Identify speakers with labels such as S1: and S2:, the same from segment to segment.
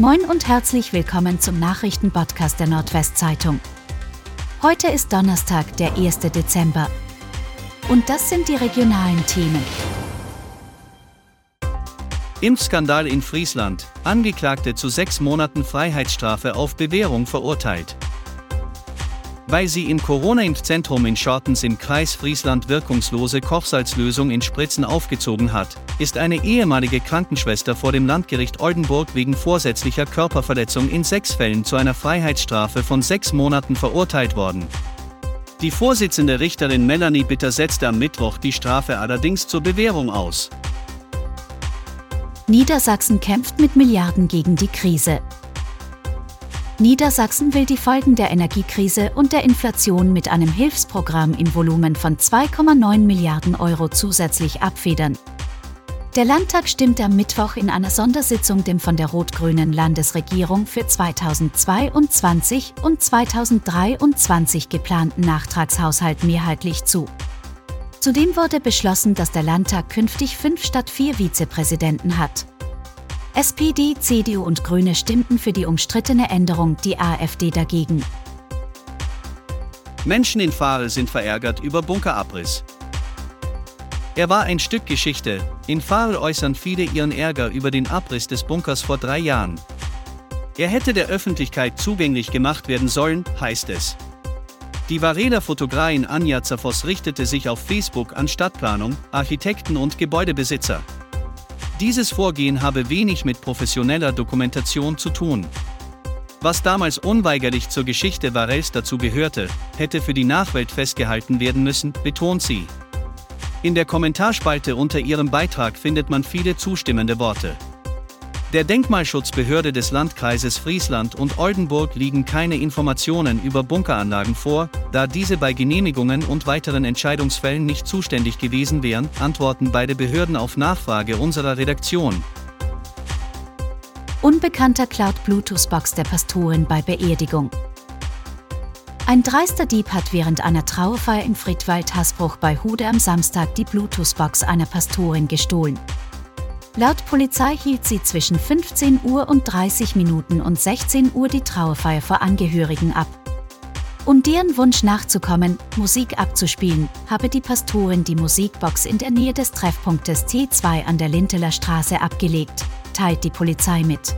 S1: Moin und herzlich willkommen zum Nachrichtenpodcast der Nordwestzeitung. Heute ist Donnerstag, der 1. Dezember. Und das sind die regionalen Themen.
S2: Impfskandal in Friesland. Angeklagte zu sechs Monaten Freiheitsstrafe auf Bewährung verurteilt. Weil sie im Corona-Impfzentrum in Schortens im Kreis Friesland wirkungslose Kochsalzlösung in Spritzen aufgezogen hat, ist eine ehemalige Krankenschwester vor dem Landgericht Oldenburg wegen vorsätzlicher Körperverletzung in sechs Fällen zu einer Freiheitsstrafe von sechs Monaten verurteilt worden. Die Vorsitzende Richterin Melanie Bitter setzte am Mittwoch die Strafe allerdings zur Bewährung aus.
S1: Niedersachsen kämpft mit Milliarden gegen die Krise. Niedersachsen will die Folgen der Energiekrise und der Inflation mit einem Hilfsprogramm im Volumen von 2,9 Milliarden Euro zusätzlich abfedern. Der Landtag stimmte am Mittwoch in einer Sondersitzung dem von der rot-grünen Landesregierung für 2022 und 2023 geplanten Nachtragshaushalt mehrheitlich zu. Zudem wurde beschlossen, dass der Landtag künftig fünf statt vier Vizepräsidenten hat. SPD, CDU und Grüne stimmten für die umstrittene Änderung, die AfD dagegen.
S2: Menschen in Fahl sind verärgert über Bunkerabriss. Er war ein Stück Geschichte. In Fahl äußern viele ihren Ärger über den Abriss des Bunkers vor drei Jahren. Er hätte der Öffentlichkeit zugänglich gemacht werden sollen, heißt es. Die Varela Fotografin Anja Zerfoss richtete sich auf Facebook an Stadtplanung, Architekten und Gebäudebesitzer. Dieses Vorgehen habe wenig mit professioneller Dokumentation zu tun. Was damals unweigerlich zur Geschichte Varels dazu gehörte, hätte für die Nachwelt festgehalten werden müssen, betont sie. In der Kommentarspalte unter ihrem Beitrag findet man viele zustimmende Worte. Der Denkmalschutzbehörde des Landkreises Friesland und Oldenburg liegen keine Informationen über Bunkeranlagen vor, da diese bei Genehmigungen und weiteren Entscheidungsfällen nicht zuständig gewesen wären, antworten beide Behörden auf Nachfrage unserer Redaktion.
S1: Unbekannter klaut Bluetooth-Box der Pastorin bei Beerdigung. Ein dreister Dieb hat während einer Trauerfeier in Friedwald-Hasbruch bei Hude am Samstag die Bluetooth-Box einer Pastorin gestohlen. Laut Polizei hielt sie zwischen 15 Uhr und 30 Minuten und 16 Uhr die Trauerfeier vor Angehörigen ab. Um deren Wunsch nachzukommen, Musik abzuspielen, habe die Pastorin die Musikbox in der Nähe des Treffpunktes T2 an der Linteler Straße abgelegt, teilt die Polizei mit.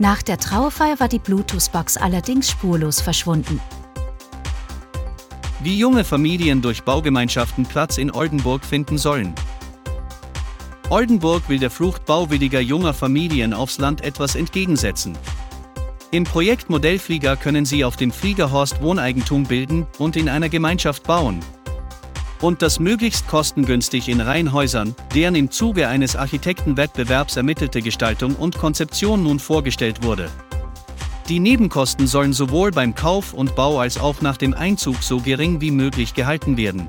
S1: Nach der Trauerfeier war die Bluetooth-Box allerdings spurlos verschwunden.
S2: Wie junge Familien durch Baugemeinschaften Platz in Oldenburg finden sollen. Oldenburg will der Flucht bauwilliger junger Familien aufs Land etwas entgegensetzen. Im Projekt Modellflieger können sie auf dem Fliegerhorst Wohneigentum bilden und in einer Gemeinschaft bauen. Und das möglichst kostengünstig in Reihenhäusern, deren im Zuge eines Architektenwettbewerbs ermittelte Gestaltung und Konzeption nun vorgestellt wurde. Die Nebenkosten sollen sowohl beim Kauf und Bau als auch nach dem Einzug so gering wie möglich gehalten werden.